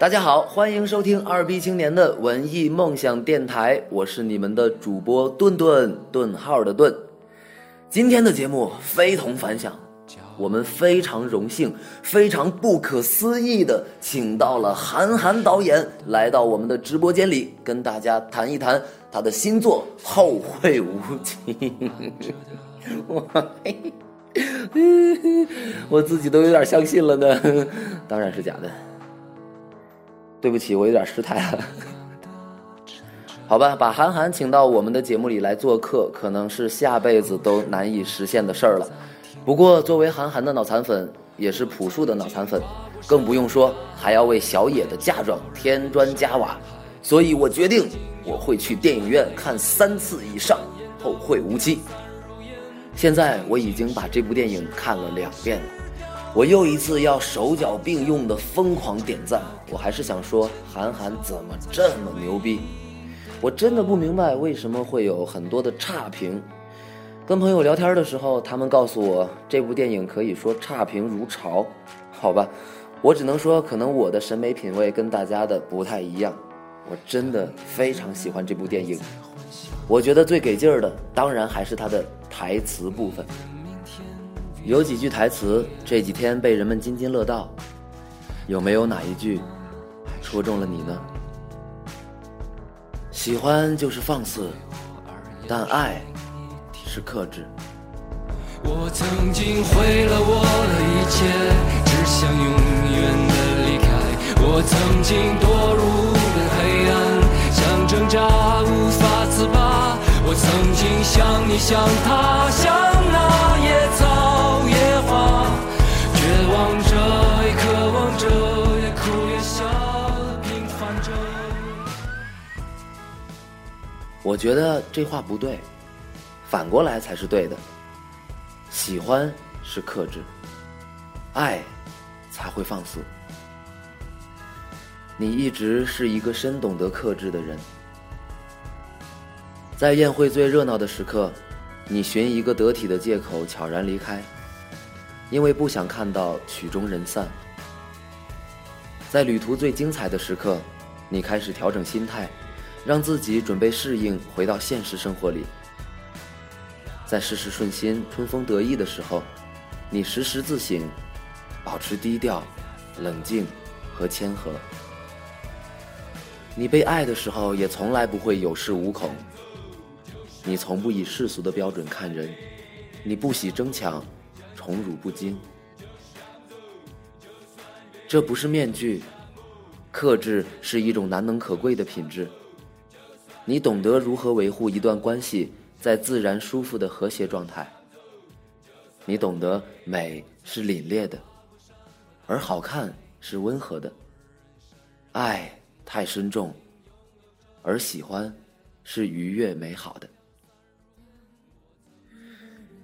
大家好，欢迎收听二 B 青年的文艺梦想电台，我是你们的主播顿顿顿号的顿。今天的节目非同凡响，我们非常荣幸、非常不可思议的请到了韩寒导演来到我们的直播间里，跟大家谈一谈他的新作《后会无期》。我，我自己都有点相信了呢，当然是假的。对不起，我有点失态了。好吧，把韩寒请到我们的节目里来做客，可能是下辈子都难以实现的事儿了。不过，作为韩寒的脑残粉，也是朴树的脑残粉，更不用说还要为小野的嫁妆添砖加瓦。所以我决定，我会去电影院看三次以上《后会无期》。现在我已经把这部电影看了两遍了。我又一次要手脚并用的疯狂点赞，我还是想说，韩寒怎么这么牛逼？我真的不明白为什么会有很多的差评。跟朋友聊天的时候，他们告诉我这部电影可以说差评如潮。好吧，我只能说，可能我的审美品味跟大家的不太一样。我真的非常喜欢这部电影，我觉得最给劲儿的，当然还是它的台词部分。有几句台词这几天被人们津津乐道，有没有哪一句戳中了你呢？喜欢就是放肆，但爱是克制。我曾经毁了我的一切，只想永远的离开。我曾经堕入的黑暗，想挣扎无法自拔。我曾经像你，像他，像我觉得这话不对，反过来才是对的。喜欢是克制，爱才会放肆。你一直是一个深懂得克制的人，在宴会最热闹的时刻，你寻一个得体的借口悄然离开，因为不想看到曲终人散。在旅途最精彩的时刻，你开始调整心态。让自己准备适应回到现实生活里，在事事顺心、春风得意的时候，你时时自省，保持低调、冷静和谦和。你被爱的时候，也从来不会有恃无恐。你从不以世俗的标准看人，你不喜争抢，宠辱不惊。这不是面具，克制是一种难能可贵的品质。你懂得如何维护一段关系在自然舒服的和谐状态。你懂得美是凛冽的，而好看是温和的。爱太深重，而喜欢是愉悦美好的。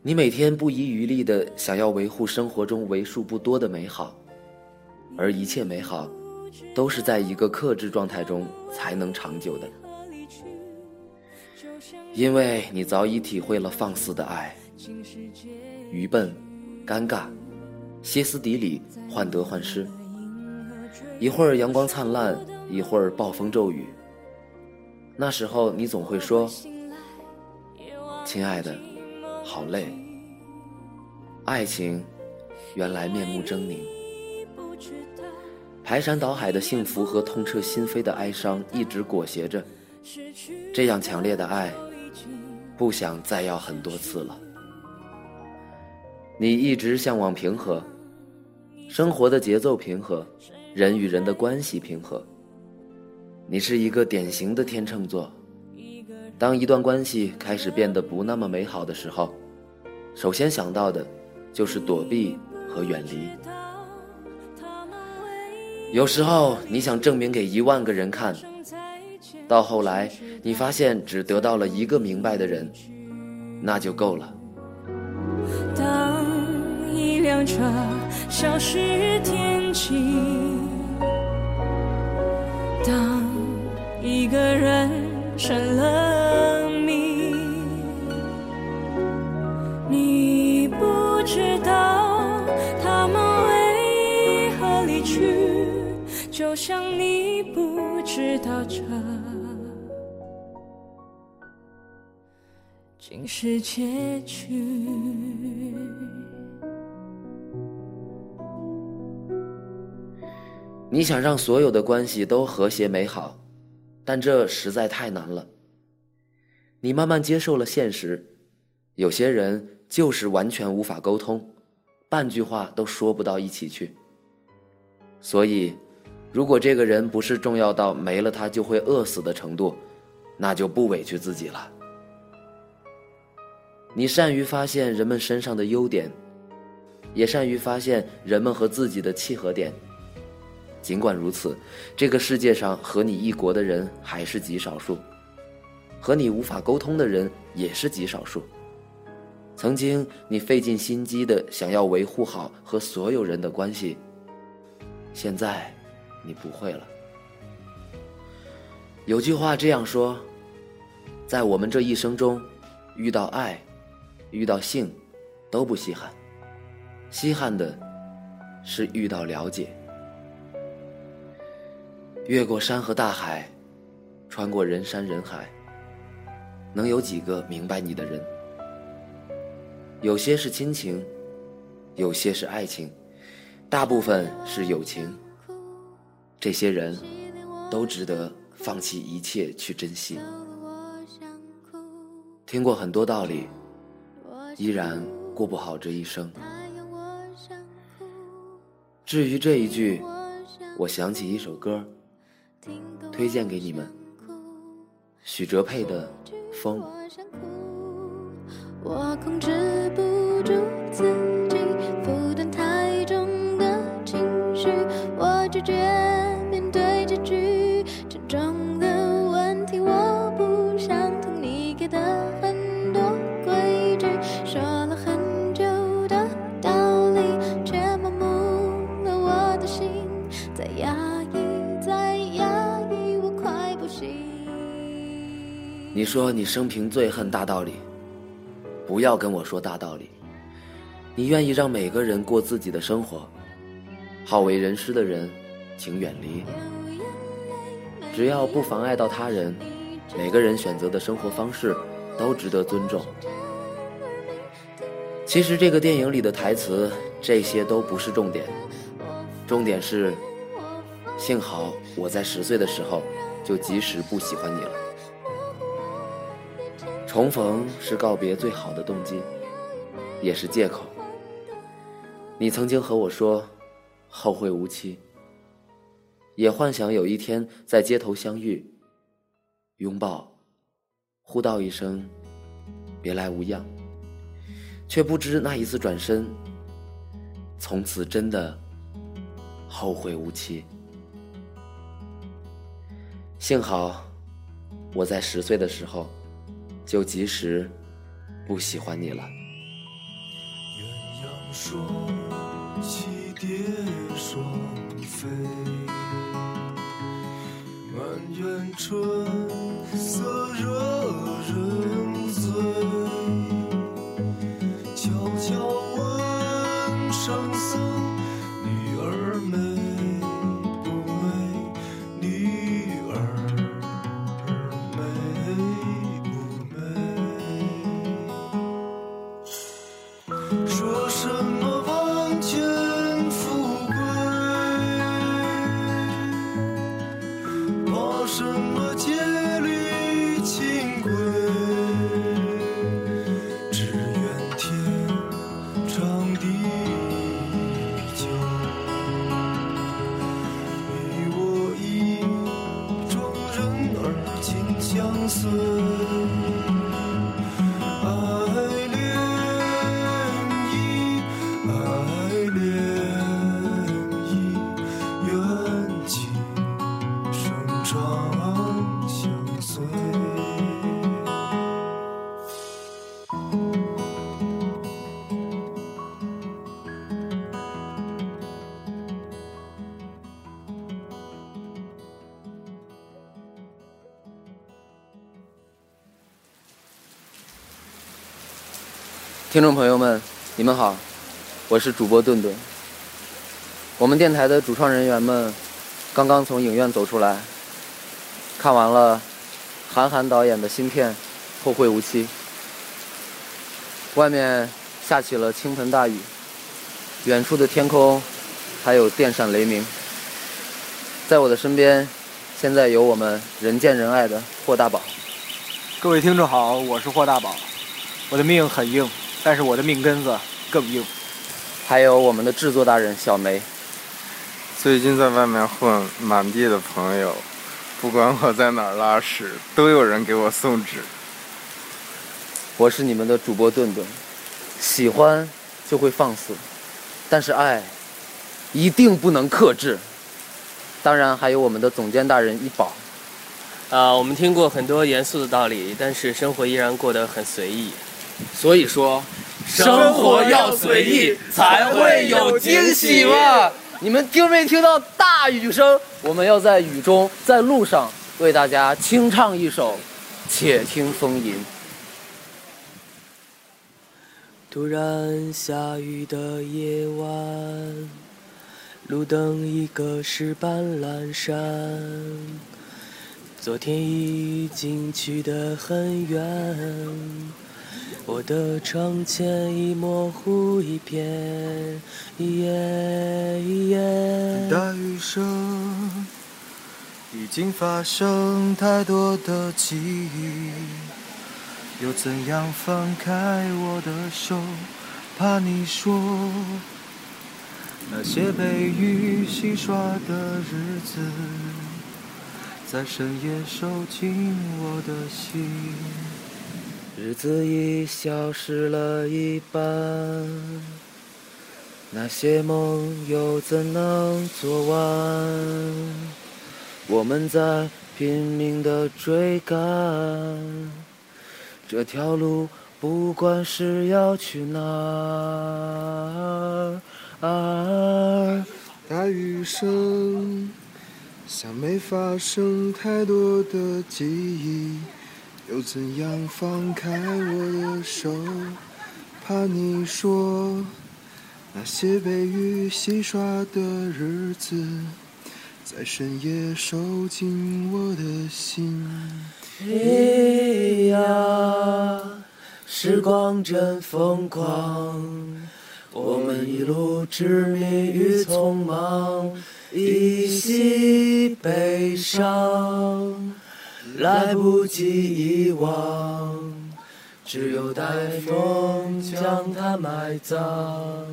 你每天不遗余力的想要维护生活中为数不多的美好，而一切美好，都是在一个克制状态中才能长久的。因为你早已体会了放肆的爱，愚笨、尴尬、歇斯底里、患得患失，一会儿阳光灿烂，一会儿暴风骤雨。那时候你总会说：“亲爱的，好累。”爱情原来面目狰狞，排山倒海的幸福和痛彻心扉的哀伤一直裹挟着，这样强烈的爱。不想再要很多次了。你一直向往平和，生活的节奏平和，人与人的关系平和。你是一个典型的天秤座。当一段关系开始变得不那么美好的时候，首先想到的，就是躲避和远离。有时候你想证明给一万个人看。到后来，你发现只得到了一个明白的人，那就够了。当一辆车消失天际，当一个人成了谜，你不知道他们为何离去。就像你不知道这竟是结局。你想让所有的关系都和谐美好，但这实在太难了。你慢慢接受了现实，有些人就是完全无法沟通，半句话都说不到一起去。所以，如果这个人不是重要到没了他就会饿死的程度，那就不委屈自己了。你善于发现人们身上的优点，也善于发现人们和自己的契合点。尽管如此，这个世界上和你一国的人还是极少数，和你无法沟通的人也是极少数。曾经你费尽心机的想要维护好和所有人的关系，现在你不会了。有句话这样说：在我们这一生中，遇到爱，遇到性，都不稀罕，稀罕的是遇到了解。越过山和大海，穿过人山人海，能有几个明白你的人？有些是亲情，有些是爱情，大部分是友情。这些人，都值得放弃一切去珍惜。听过很多道理，依然过不好这一生。至于这一句，我想起一首歌。推荐给你们，许哲佩的《风》。我控制不住自己负担太重的情绪，我拒绝面对结局，沉重的问题我不想听你给的你说你生平最恨大道理，不要跟我说大道理。你愿意让每个人过自己的生活，好为人师的人，请远离。只要不妨碍到他人，每个人选择的生活方式都值得尊重。其实这个电影里的台词，这些都不是重点，重点是，幸好我在十岁的时候就及时不喜欢你了。重逢是告别最好的动机，也是借口。你曾经和我说，后会无期，也幻想有一天在街头相遇，拥抱，互道一声“别来无恙”，却不知那一次转身，从此真的后会无期。幸好我在十岁的时候。就及时不喜欢你了。鸳鸯双栖蝶双飞，满园春色惹人醉。悄悄问圣思。听众朋友们，你们好，我是主播顿顿。我们电台的主创人员们刚刚从影院走出来，看完了韩寒导演的新片《后会无期》。外面下起了倾盆大雨，远处的天空还有电闪雷鸣。在我的身边，现在有我们人见人爱的霍大宝。各位听众好，我是霍大宝。我的命很硬，但是我的命根子更硬。还有我们的制作大人小梅。最近在外面混，满地的朋友，不管我在哪儿拉屎，都有人给我送纸。我是你们的主播顿顿，喜欢就会放肆，但是爱一定不能克制。当然还有我们的总监大人一宝。啊，我们听过很多严肃的道理，但是生活依然过得很随意。所以说，生活要随意，才会有惊喜嘛！你们听没听到大雨声？我们要在雨中，在路上为大家清唱一首《且听风吟》。突然下雨的夜晚，路灯一个是斑斓闪，昨天已经去得很远，我的窗前已模糊一片。大雨声已经发生太多的记忆。又怎样放开我的手？怕你说那些被雨洗刷的日子，在深夜收进我的心。日子已消失了一半，那些梦又怎能做完？我们在拼命的追赶。这条路不管是要去哪儿，大雨声像没发生太多的记忆，又怎样放开我的手？怕你说那些被雨洗刷的日子，在深夜收紧我的心。咿呀，时光真疯狂，我们一路执迷与匆忙，一袭悲伤，来不及遗忘，只有待风将它埋葬。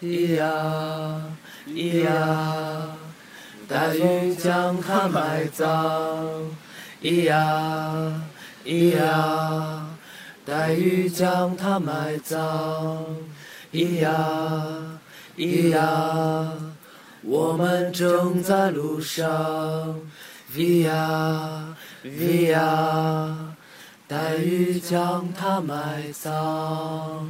咿呀，咿呀，待雨将它埋葬。咿呀咿呀，待雨将它埋葬。咿呀咿呀，我们正在路上。Via Via，黛玉将它埋葬。